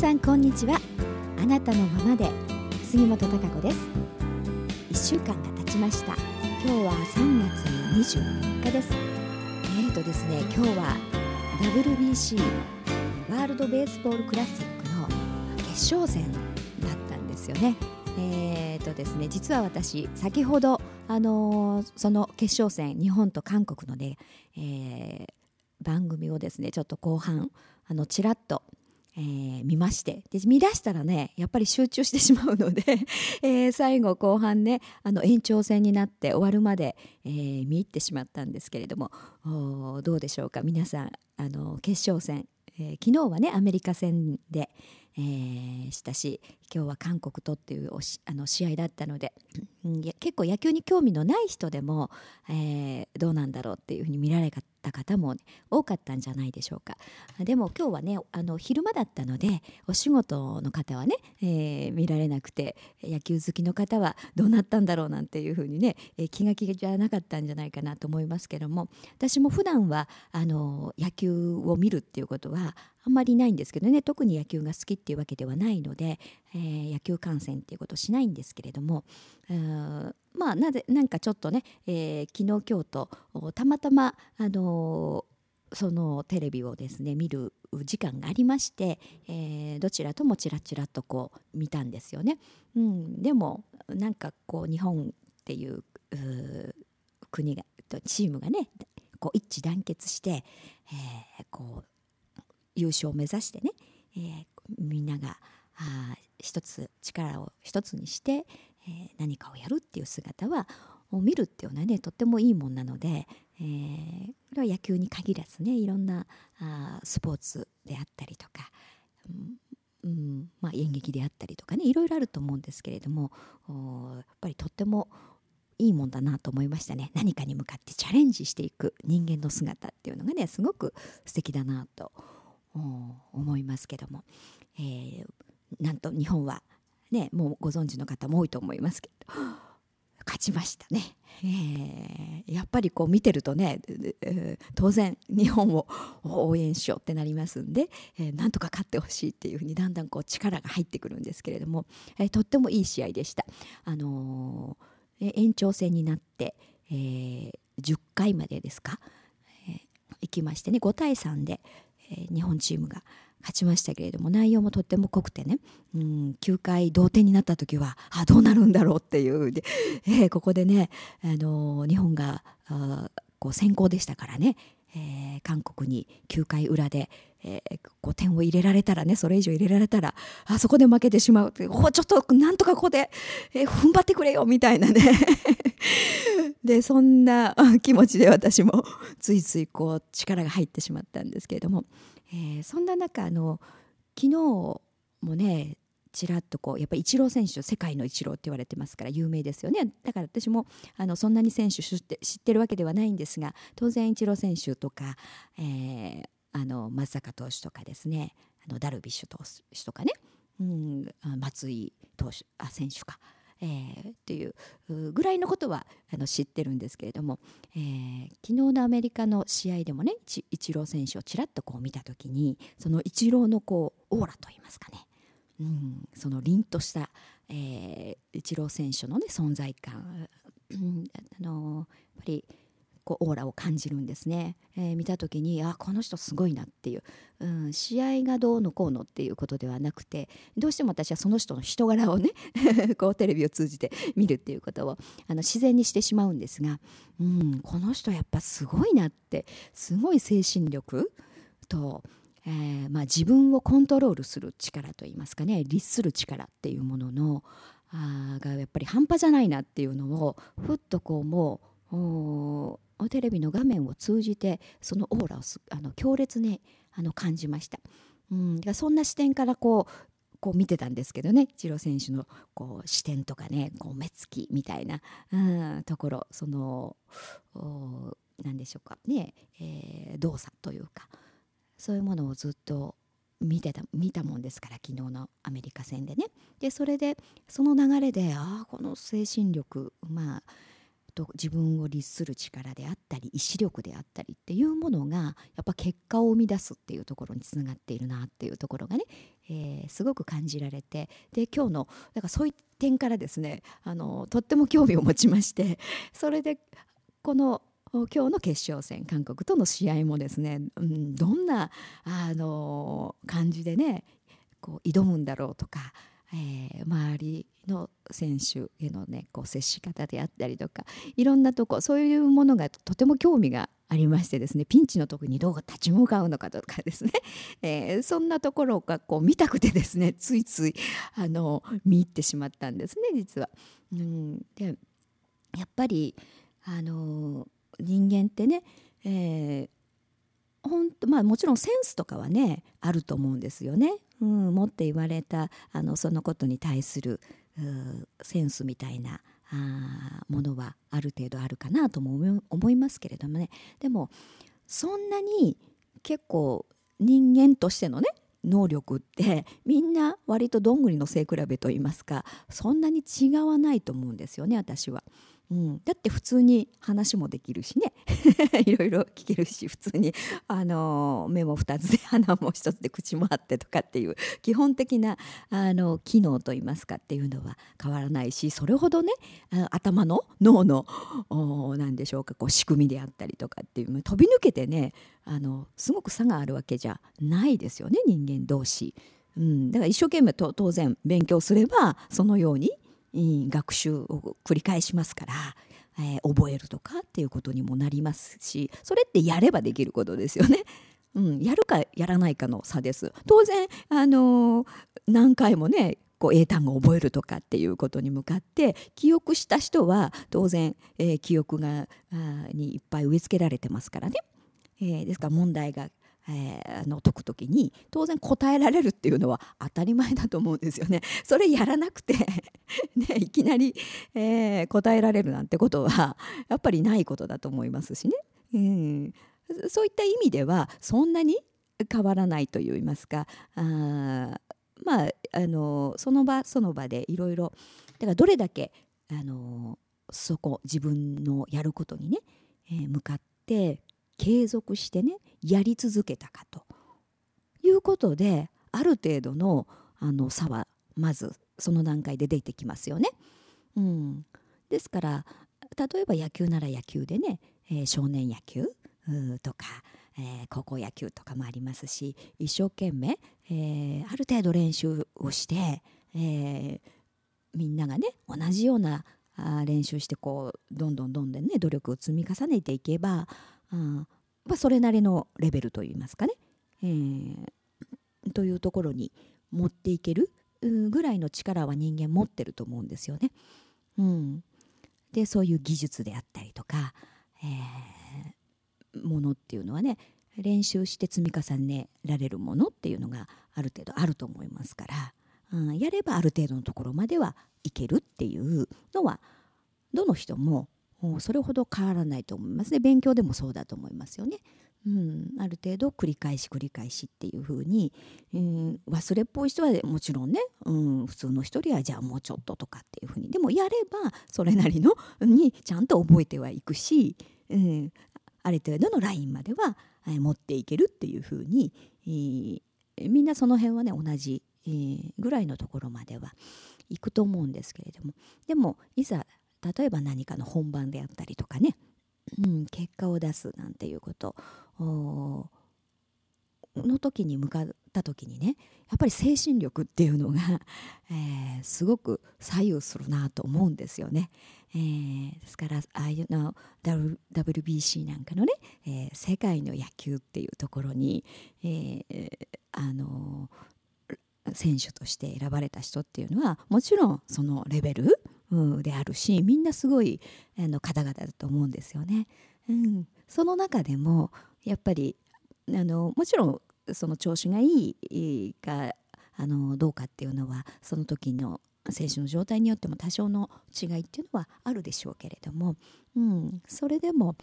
さんこんにちは。あなたのままで杉本孝子です。1週間が経ちました。今日は3月24日です。えーとですね今日は WBC ワールドベースボールクラシックの決勝戦だったんですよね。えーとですね、実は私先ほど、あのー、その決勝戦日本と韓国のね、えー、番組をですねちょっと後半あのちらっとえー、見まして。で見出したらねやっぱり集中してしまうので えー、最後後半ねあの延長戦になって終わるまで、えー、見入ってしまったんですけれどもどうでしょうか？皆さんあの決勝戦、え昨日はねアメリカ戦で、えー、したし今日は韓国とっていうあの試合だったので、うん、結構野球に興味のない人でも、えー、どうなんだろうっていうふうに見られた方も、多かったんじゃないでしょうか。でも今日はねあの昼間だったのでお仕事の方はね、えー、見られなくて野球好きの方はどうなったんだろうなんていうふうにね、えー、気が気じゃなかったんじゃないかなと思いますけども私も普段はあの野球を見るっていうことはあんまりないんですけどね特に野球が好きっていうわけではないので、えー、野球観戦っていうことをしないんですけれどもまあなぜなんかちょっとね、えー、昨日今日とたまたまあのー、そのテレビをですね見る時間がありまして、えー、どちらともちらちらとこう見たんですよね。うん、でもなんかこう日本っていう国がチームがねこう一致団結して、えー、こう優勝を目指してね、えー、みんながあ一つ力を一つにして、え、何かをやるっていう姿はを見るっていうのはねとってもいいもんなので、えー、これは野球に限らずねいろんなあスポーツであったりとか、うんまあ、演劇であったりとかねいろいろあると思うんですけれどもやっぱりとってもいいもんだなと思いましたね。何かに向かってチャレンジしていく人間の姿っていうのがねすごく素敵だなと思いますけども、えー、なんと日本はねもうご存知の方も多いと思いますけど 勝ちましたね、えー、やっぱりこう見てるとね、当然日本を応援しようってなりますんで、えー、なんとか勝ってほしいっていうふうにだんだんこう力が入ってくるんですけれども、えー、とってもいい試合でした。あのー、延長戦になって、えー、10回までですか、えー、行きましてね5対3で、えー、日本チームが勝ちましたけれども内容もとっても濃くてね、うん、9回同点になった時はあどうなるんだろうっていうで、えー、ここでね、あのー、日本があこう先行でしたからね、えー、韓国に9回裏で、えー、こう点を入れられたらねそれ以上入れられたらあそこで負けてしまうっておちょっとなんとかここで、えー、踏ん張ってくれよみたいなね。でそんな気持ちで私もついついこう力が入ってしまったんですけれども、えー、そんな中あの昨日もねちらっとこうやっぱりイチロー選手世界のイチローって言われてますから有名ですよねだから私もあのそんなに選手知って知ってるわけではないんですが当然イチロー選手とか、えー、あの松坂投手とかですねあのダルビッシュ投手とかね、うん、松井投手あ選手か。えー、っていうぐらいのことはあの知ってるんですけれども、えー、昨日のアメリカの試合でもねイチロー選手をちらっとこう見た時にそのイチローのこうオーラといいますかね、うん、その凛とした、えー、イチロー選手のね存在感、あのやっぱりこうオーラを感じるんですね、えー、見た時にあこの人すごいなっていう、うん、試合がどうのこうのっていうことではなくてどうしても私はその人の人柄をね こうテレビを通じて見るっていうことをあの自然にしてしまうんですが、うん、この人やっぱすごいなってすごい精神力とえーまあ、自分をコントロールする力といいますかね律する力っていうもののあがやっぱり半端じゃないなっていうのをふっとこうもうテレビの画面を通じてそのオーラをあの強烈にあの感じました。うん、そんな視点からこうこう見てたんですけどねイチロー選手のこう視点とかねこう目つきみたいな、うん、ところその何でしょうかね、えー、動作というかそういうものをずっと見てた見たもんですから昨日のアメリカ戦でねでそれでその流れでああこの精神力まあと自分を律する力であったり意志力であったりっていうものがやっぱ結果を生み出すっていうところにつながっているなっていうところがね、えー、すごく感じられてで今日のだからそういう点からですねあのとっても興味を持ちまして それでこの今日の決勝戦韓国との試合もですね、うん、どんなあの感じでねこう挑むんだろうとかえー、周りの選手への、ね、こう接し方であったりとかいろんなとこそういうものがとても興味がありましてですねピンチの時にどう立ち向かうのかとかですね、えー、そんなところがこう見たくてですね ついついあの見入ってしまったんですね実は。うん、でやっぱりあの人間ってね、えー本当まあもちろんセンスとかはねあると思うんですよね。うん、持って言われたあのそのことに対するセンスみたいなあものはある程度あるかなとも思いますけれどもねでもそんなに結構人間としてのね能力ってみんな割とどんぐりの背比べといいますかそんなに違わないと思うんですよね私は。うん、だって普通に話もできるしね。いろいろ聞けるし普通に、あの目も2つで鼻も1つで口もあってとかっていう基本的なあの機能といいますかっていうのは変わらないしそれほどね頭の脳の何でしょうかこう仕組みであったりとかっていう飛び抜けてねあのすごく差があるわけじゃないですよね人間同士。うん、だから一生懸命と当然勉強すればそのように学習を繰り返しますから、えー、覚えるとかっていうことにもなりますしそれってやればできることですよね。うん、やるかやらないかの差です。当然、あのー、何回もねこう英単語を覚えるとかっていうことに向かって記憶した人は当然、えー、記憶がにいっぱい植え付けられてますからね、えー、ですから問題がえー、の解く時に当然答えられるっていうのは当たり前だと思うんですよね。それやらなくて ね、いきなり、えー、答えられるなんてことは やっぱりないことだと思いますしね。うん、そういった意味ではそんなに変わらないといいますかあまああのその場その場でいろいろだからどれだけあのそこ自分のやることにね、えー、向かって継続してねやり続けたかということである程度のあの差はまずその段階で出てきますよね。うん、ですから例えば野球なら野球でね、えー、少年野球とか、えー、高校野球とかもありますし一生懸命、えー、ある程度練習をして、えみんながね同じようなあ練習してこうどんどんどんどんね努力を積み重ねていけばあまあ、それなりのレベルといいますかね、えー、というところに持っていけるぐらいの力は人間持ってると思うんですよね。うん、でそういう技術であったりとか、えー、ものっていうのはね練習して積み重ねられるものっていうのがある程度あると思いますから、うん、やればある程度のところまではいけるっていうのはどの人もそれほど変わらないと思います。ね勉強でもそうだと思いますよね。うん、ある程度繰り返し繰り返しっていうふうに、うん、忘れっぽい人はもちろんね、うん、普通の人よりはじゃあもうちょっととかっていうふうに。でもやればそれなりのにちゃんと覚えてはいくし、うん、ある程度のラインまでは、持っていけるっていうふうに、えー、みんなその辺はね同じ、えー、ぐらいのところまでは行くと思うんですけれども。でもいざ例えば何かの本番であったりとかね、うん、結果を出すなんていうことの時に向かった時にねやっぱり精神力っていうのが、えー、すごく左右するなと思うんですよね。えー、ですからああいうの WBC なんかのね、えー、世界の野球っていうところに、え、あの選手として選ばれた人っていうのはもちろんそのレベルであるしみんなすごいあの方々だと思うんですよね。うん、その中でもやっぱりあのもちろんその調子がいいかあのどうかっていうのはその時の選手の状態によっても多少の違いっていうのはあるでしょうけれども、うん、それでも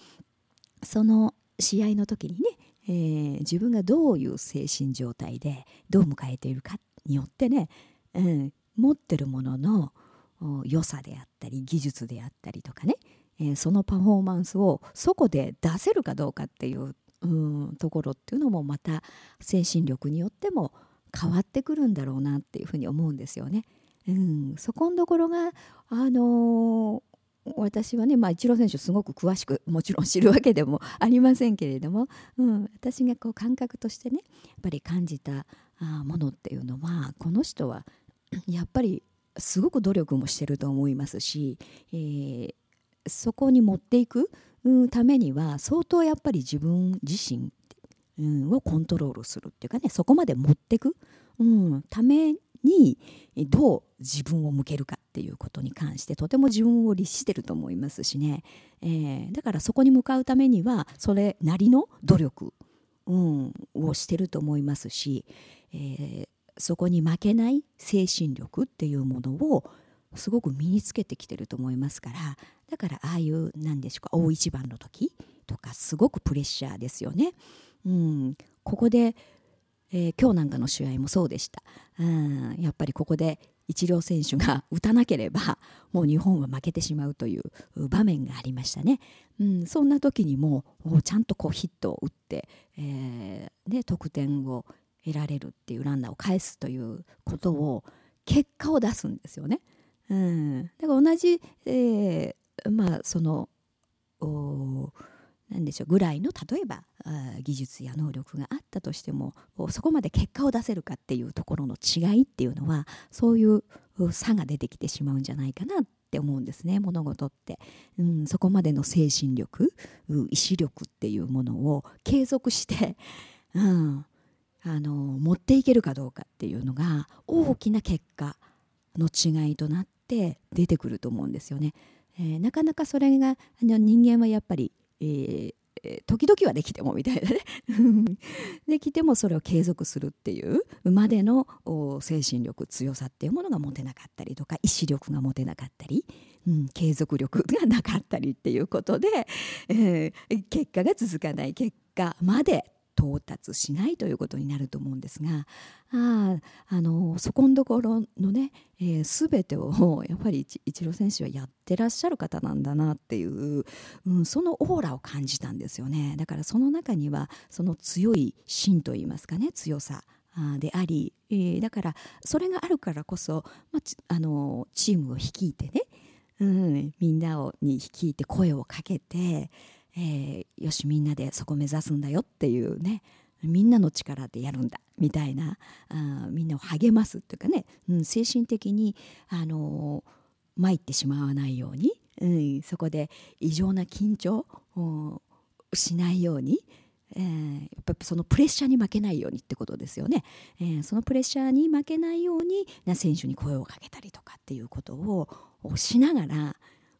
その試合の時にね、えー、自分がどういう精神状態でどう迎えているかによってね、うん、持ってるものの良さであったり技術であったりとかね、えー、そのパフォーマンスをそこで出せるかどうかっていうところっていうのもまた精神力によっても変わってくるんだろうなっていうふうに思うんですよね。うん、そこのところが、あのー、私はね、まあ、イチロー選手すごく詳しくもちろん知るわけでもありませんけれども、うん、私がこう感覚としてねやっぱり感じたものっていうのはこの人はやっぱりすごく努力もしてると思いますし、えー、そこに持っていくためには相当やっぱり自分自身、をコントロールするっていうかねそこまで持っていく、うん、ためにどう自分を向けるかっていうことに関してとても自分を律してると思いますしね、えー、だからそこに向かうためにはそれなりの努力、うん、をしてると思いますし、えー、そこに負けない精神力っていうものをすごく身につけてきてると思いますからだからああいう何でしょうか大一番の時とかすごくプレッシャーですよね。うん、ここで、えー、今日なんかの試合もそうでした、うん、やっぱりここでイチロー選手が 打たなければもう日本は負けてしまうという場面がありましたね、うん、そんな時にもちゃんとこうヒットを打って、えー、で得点を得られるっていうランナーを返すということを結果を出すんですよね。うん、だから同じ、えー、まあその何でしょうぐらいの例えば技術や能力があったとしてもそこまで結果を出せるかっていうところの違いっていうのはそういう差が出てきてしまうんじゃないかなって思うんですね物事って、うん、そこまでの精神力意志力っていうものを継続して、うん、あの持っていけるかどうかっていうのが大きな結果の違いとなって出てくると思うんですよね。えー、なかなかそれがあの人間はやっぱり、えー時々はできてもみたいなね できてもそれを継続するっていうまでの精神力強さっていうものが持てなかったりとか意志力が持てなかったり、うん、継続力がなかったりっていうことで、えー、結果が続かない結果まで到達しないということになると思うんですがああのそこのところのね、えー、全てを やっぱりイチロー選手はやってらっしゃる方なんだなっていう、うん、そのオーラを感じたんですよね。だからその中にはその強い芯といいますかね強さであり、えー、だからそれがあるからこそ、まあ、あのチームを率いてね、うん、みんなをに率いて声をかけて、えー、よしみんなでそこ目指すんだよっていうねみんなの力でやるんだみたいなあみんなを励ますっていうかね、うん、精神的に、あのー、参ってしまわないように、うん、そこで異常な緊張をしないように、えー、やっぱそのプレッシャーに負けないようにってことですよね、えー、そのプレッシャーに負けないようにな選手に声をかけたりとかっていうことをしながら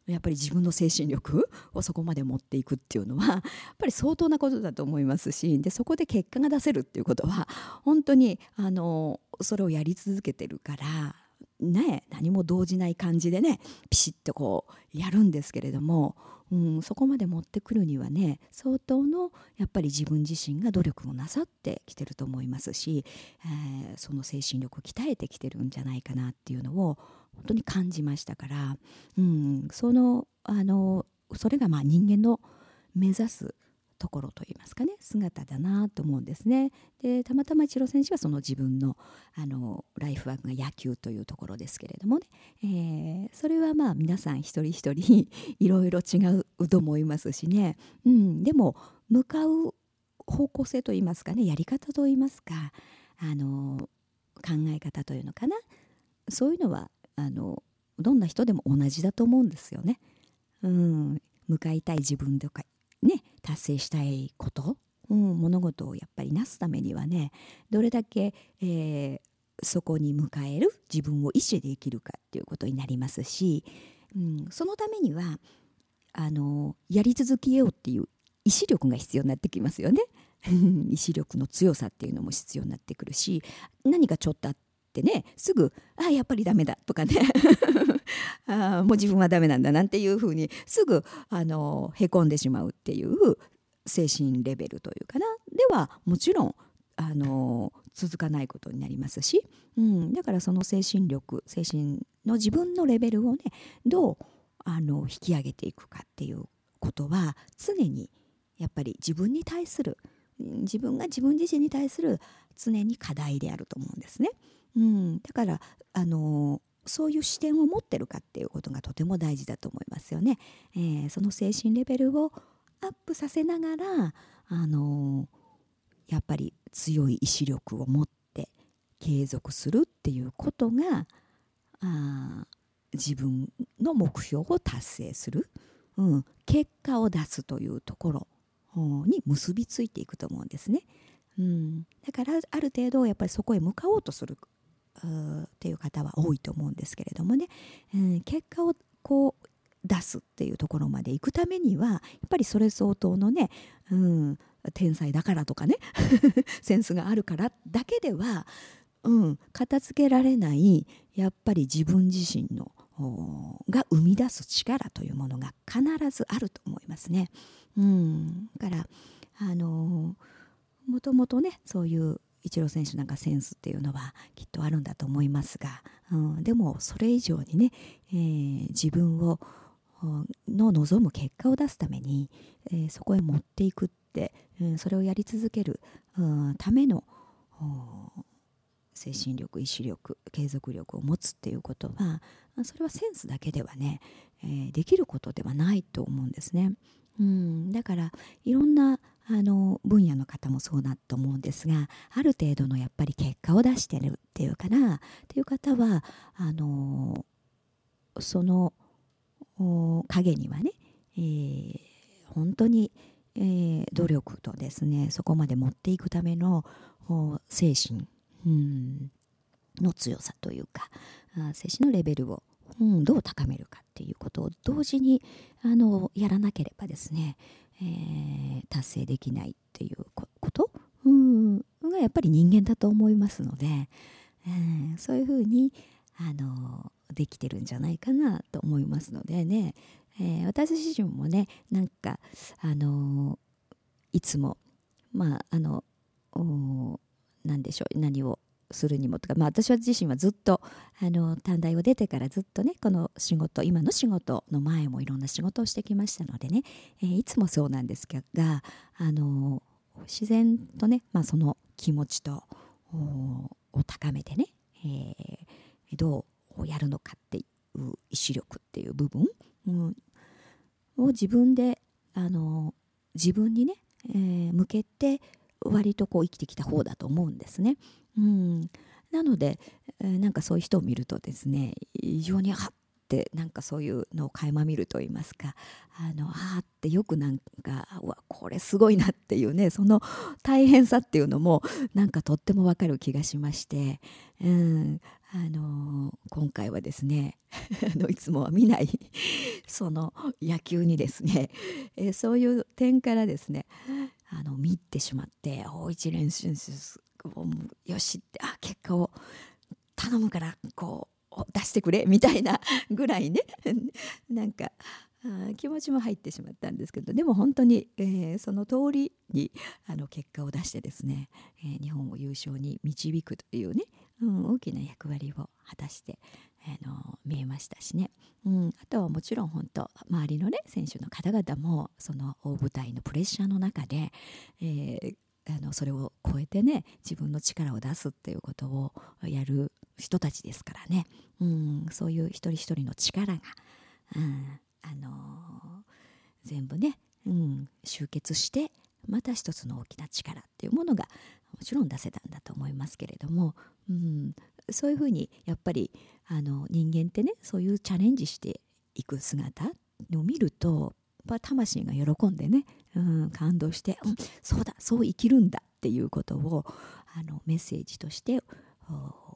やっぱり自分の精神力をそこまで持っていくっていうのはやっぱり相当なことだと思いますしでそこで結果が出せるっていうことは本当にあのそれをやり続けてるからね何も動じない感じでねピシッとこうやるんですけれども、うん、そこまで持ってくるにはね相当のやっぱり自分自身が努力をなさってきてると思いますし、えー、その精神力を鍛えてきてるんじゃないかなっていうのを本当に感じましたから、うん、そのあのそれがまあ人間の目指すところといいますかね姿だなと思うんですね。でたまたまイチロー選手はその自分のあのライフワークが野球というところですけれどもね、えー、それはまあ皆さん一人一人 いろいろ違うと思いますしね、うん、でも向かう方向性といいますかねやり方といいますかあの考え方というのかな。そういうのはあのどんな人でも同じだと思うんですよね。うん、向かいたい自分とかね達成したいこと、うん、物事をやっぱりなすためにはねどれだけ、えー、そこに迎える自分を意思で生きるかっていうことになりますし、うん、そのためにはあのやり続けようっていう意志力が必要になってきますよね。意志力の強さっていうのも必要になってくるし何かちょっとあっってねすぐ「あやっぱりダメだ」とかね。あもう自分はダメなんだなんていうふうにすぐあのへこんでしまうっていう精神レベルというかな。ではもちろんあの続かないことになりますし、うん、だからその精神力精神の自分のレベルをねどうあの引き上げていくかっていうことは常にやっぱり自分に対する自分が自分自身に対する常に課題であると思うんですね。うん、だからあのそういう視点を持ってるかっていうことがとても大事だと思いますよね。えー、その精神レベルをアップさせながらあのやっぱり強い意志力を持って継続するっていうことがあ自分の目標を達成する、うん、結果を出すというところに結びついていくと思うんですね。うん、だからある程度やっぱりそこへ向かおうとするっていう方は多いと思うんですけれどもね、うん、結果をこう出すっていうところまで行くためにはやっぱりそれ相当のね、うん、天才だからとかね センスがあるからだけでは、うん、片付けられないやっぱり自分自身のが生み出す力というものが必ずあると思いますね。うん、だからあのもともとねそういうイチロー選手なんかセンスっていうのはきっとあるんだと思いますが、うん、でもそれ以上にね、えー、自分をの望む結果を出すために、えー、そこへ持っていくって、うん、それをやり続ける、うん、ための精神力意志力継続力を持つっていうことはそれはセンスだけではね、えー、できることではないと思うんですね。うん、だからいろんなあの分野の方もそうだと思うんですがある程度のやっぱり結果を出してるっていうかなっていう方はあのその影にはね、えー、本当に、えー、努力とですねそこまで持っていくための精神、うん、の強さというか精神のレベルを、うん、どう高めるかっていうことを同時にあのやらなければですね、えー、達成できないっていうこと、うん、がやっぱり人間だと思いますので、えー、そういうふうにあのできてるんじゃないかなと思いますのでね、えー、私自身もねなんかあのいつもまああの何でしょう何をするにもとか、まあ、私は自身はずっとあの短大を出てからずっとねこの仕事今の仕事の前もいろんな仕事をしてきましたのでね、えー、いつもそうなんですがあの自然とね、まあ、その気持ちとを高めてね、えー、どうやるのかっていう意志力っていう部分、うん、を自分であの自分にね、えー、向けて割とこう生きてきた方だと思うんですね。うん、なので、えー、なんかそういう人を見るとですね非常にはってなんかそういうのを垣間見ると言いますかあのあってよくなんかうわこれすごいなっていうねその大変さっていうのもなんかとってもわかる気がしまして、うん、あの今回はですね あのいつもは見ない その野球にですね、えー、そういう点からですねあの見ってしまって大一連選手よしってあ結果を頼むからこう出してくれみたいなぐらいね。なんかあ気持ちも入ってしまったんですけどでも本当に、えー、その通りにあの結果を出してですね、えー、日本を優勝に導くというね、うん、大きな役割を果たして、あの見えましたしね、うん、あとはもちろん本当周りのね選手の方々もその大舞台のプレッシャーの中で、えー、あのそれを超えてね自分の力を出すっていうことをやる人たちですからね、うん、そういう一人一人の力が、うん。あのー、全部ね、うん、集結してまた一つの大きな力っていうものがもちろん出せたんだと思いますけれども、うん、そういうふうにやっぱりあの人間ってねそういうチャレンジしていく姿を見ると魂が喜んでね、うん、感動して、うん、そうだそう生きるんだっていうことをあのメッセージとして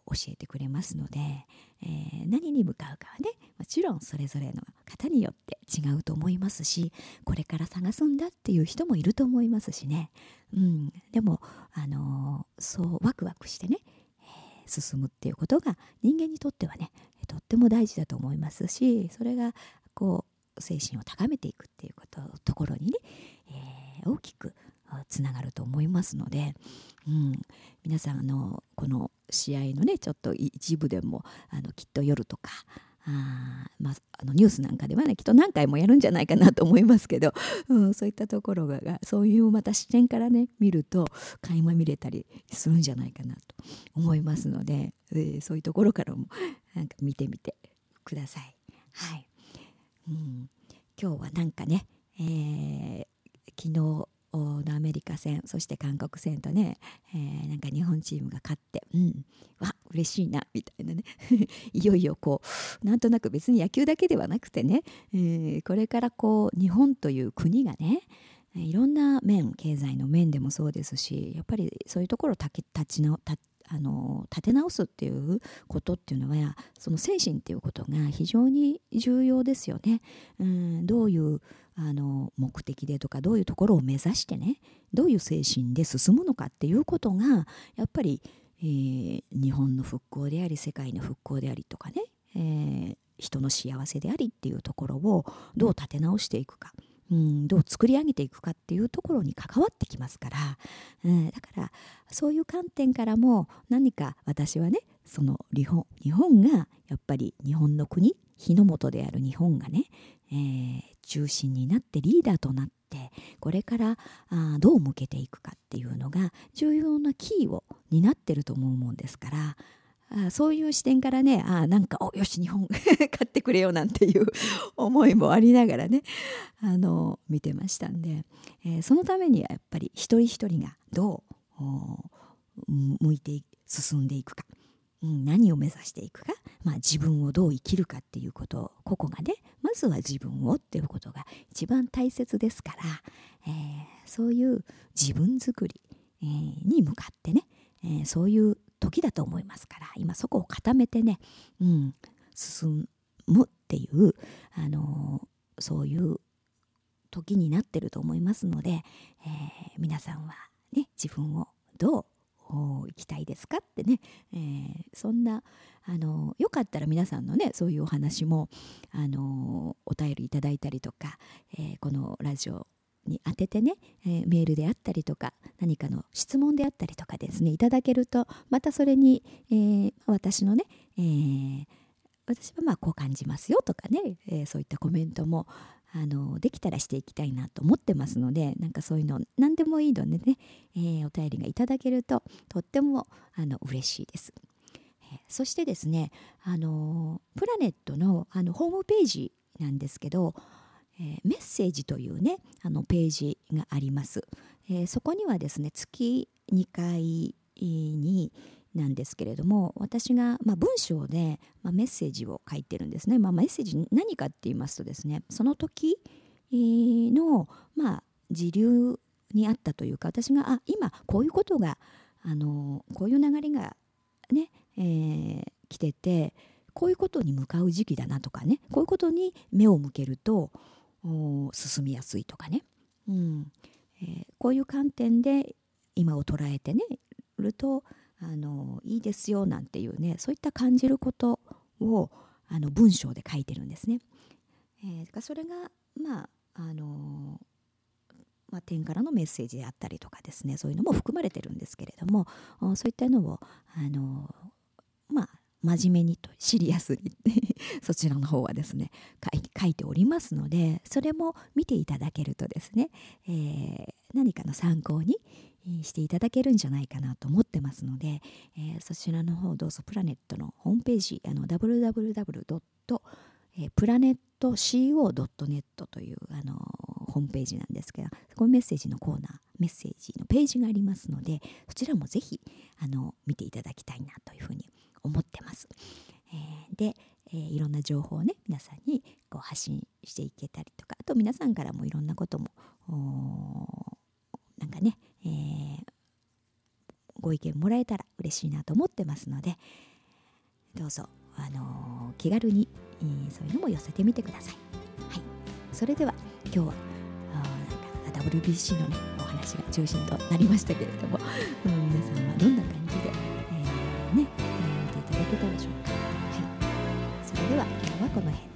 教えてくれますので、えー、何に向かうかはねもちろんそれぞれの方によって違うと思いますしこれから探すんだっていう人もいると思いますしね、うん、でも、あのー、そうワクワクしてね、えー、進むっていうことが人間にとってはねとっても大事だと思いますしそれがこう精神を高めていくっていうことところにね、え大きくつながると思いますので、うん、皆さんあのこの試合のねちょっと一部でもあのきっと夜とかあまあ、あのニュースなんかではねきっと何回もやるんじゃないかなと思いますけど、うん、そういったところがそういうまた視点からね見ると垣間見れたりするんじゃないかなと思いますので、えー、そういうところからもなんか見てみてください。はい。うん、今日はなんかね、えー、昨日のアメリカ戦そして韓国戦とね、えー、なんか日本チームが勝ってうんわ嬉しいなみたいなね。いよいよこうなんとなく別に野球だけではなくてね、えー、これからこう日本という国がねいろんな面経済の面でもそうですしやっぱりそういうところを立ち直あの立て直すっていうことっていうのはその精神っていうことが非常に重要ですよね。うんどういうあの目的でとかどういうところを目指してねどういう精神で進むのかっていうことがやっぱり、えー、日本の復興であり世界の復興でありとかね、えー、人の幸せでありっていうところをどう立て直していくか。うん、うんどう作り上げていくかっていうところに関わってきますから、うん、だからそういう観点からも何か私はねその日本日本がやっぱり日本の国日の本である日本がね、えー、中心になってリーダーとなってこれからあどう向けていくかっていうのが重要なキーを担ってると思うもんですから。あそういう視点からねあなんかおよし日本 買ってくれよなんていう 思いもありながらねあの見てましたんで、えー、そのためにはやっぱり一人一人がどう向いて進んでいくか。うん、何を目指していくか、まあ、自分をどう生きるかっていうことを個々がねまずは自分をっていうことが一番大切ですから、えー、そういう自分づくり、えー、に向かってね、えー、そういう時だと思いますから今そこを固めてね、うん、進むっていう、あのそういう時になってると思いますので、え皆さんはね自分をどう行きたいですかってね、えー、そんなあのよかったら皆さんのねそういうお話もあのお便りいただいたりとか、えー、このラジオに当ててね、えー、メールであったりとか何かの質問であったりとかですねいただけるとまたそれに、えー、私のね、えー、私はまあこう感じますよとかね、えそういったコメントもあのできたらしていきたいなと思ってますのでなんかそういうの何でもいいのでね、えー、お便りがいただけるととってもあの嬉しいです。そしてですねあのプラネットのあのホームページなんですけど、えー、メッセージというねあのページがあります。えそこにはですね月2回になんですけれども私が、まあ、文章で、まあ、メッセージを書いてるんですね、まあ、メッセージ何かって言いますとですねその時の、まあ、時流にあったというか私があ今こういうことがあのこういう流れがね、えー、来ててこういうことに向かう時期だなとかねこういうことに目を向けると進みやすいとかね、うんえー、こういう観点で今を捉えてねるとあのいいですよなんていうねそういった感じることをあの文章で書いてるんですね。えー、それがまああのまあ、点からのメッセージであったりとかですねそういうのも含まれてるんですけれどもそういったのをあの真面目にとシリアスに そちらの方はですね書いておりますのでそれも見ていただけるとですね、えー、何かの参考にしていただけるんじゃないかなと思ってますので、えー、そちらの方どうぞプラネットのホームページあの www. プラネット CO.net というあのホームページなんですけどそこにメッセージのコーナーメッセージのページがありますのでそちらもぜひあの見ていただきたいなというふうに思ってます。えー、で、えー、いろんな情報をね皆さんにこう発信していけたりとかあと皆さんからもいろんなこともなんかね、えー、ご意見もらえたら嬉しいなと思ってますのでどうぞ、あのー、気軽に、えー、そういうのも寄せてみてください。はい、それでは今日はあなんか WBC のねお話が中心となりましたけれども、うん、皆さんはどんな感じで、えー、ね、えー、見ていただけたでしょうか。はい、それでは今日はこの辺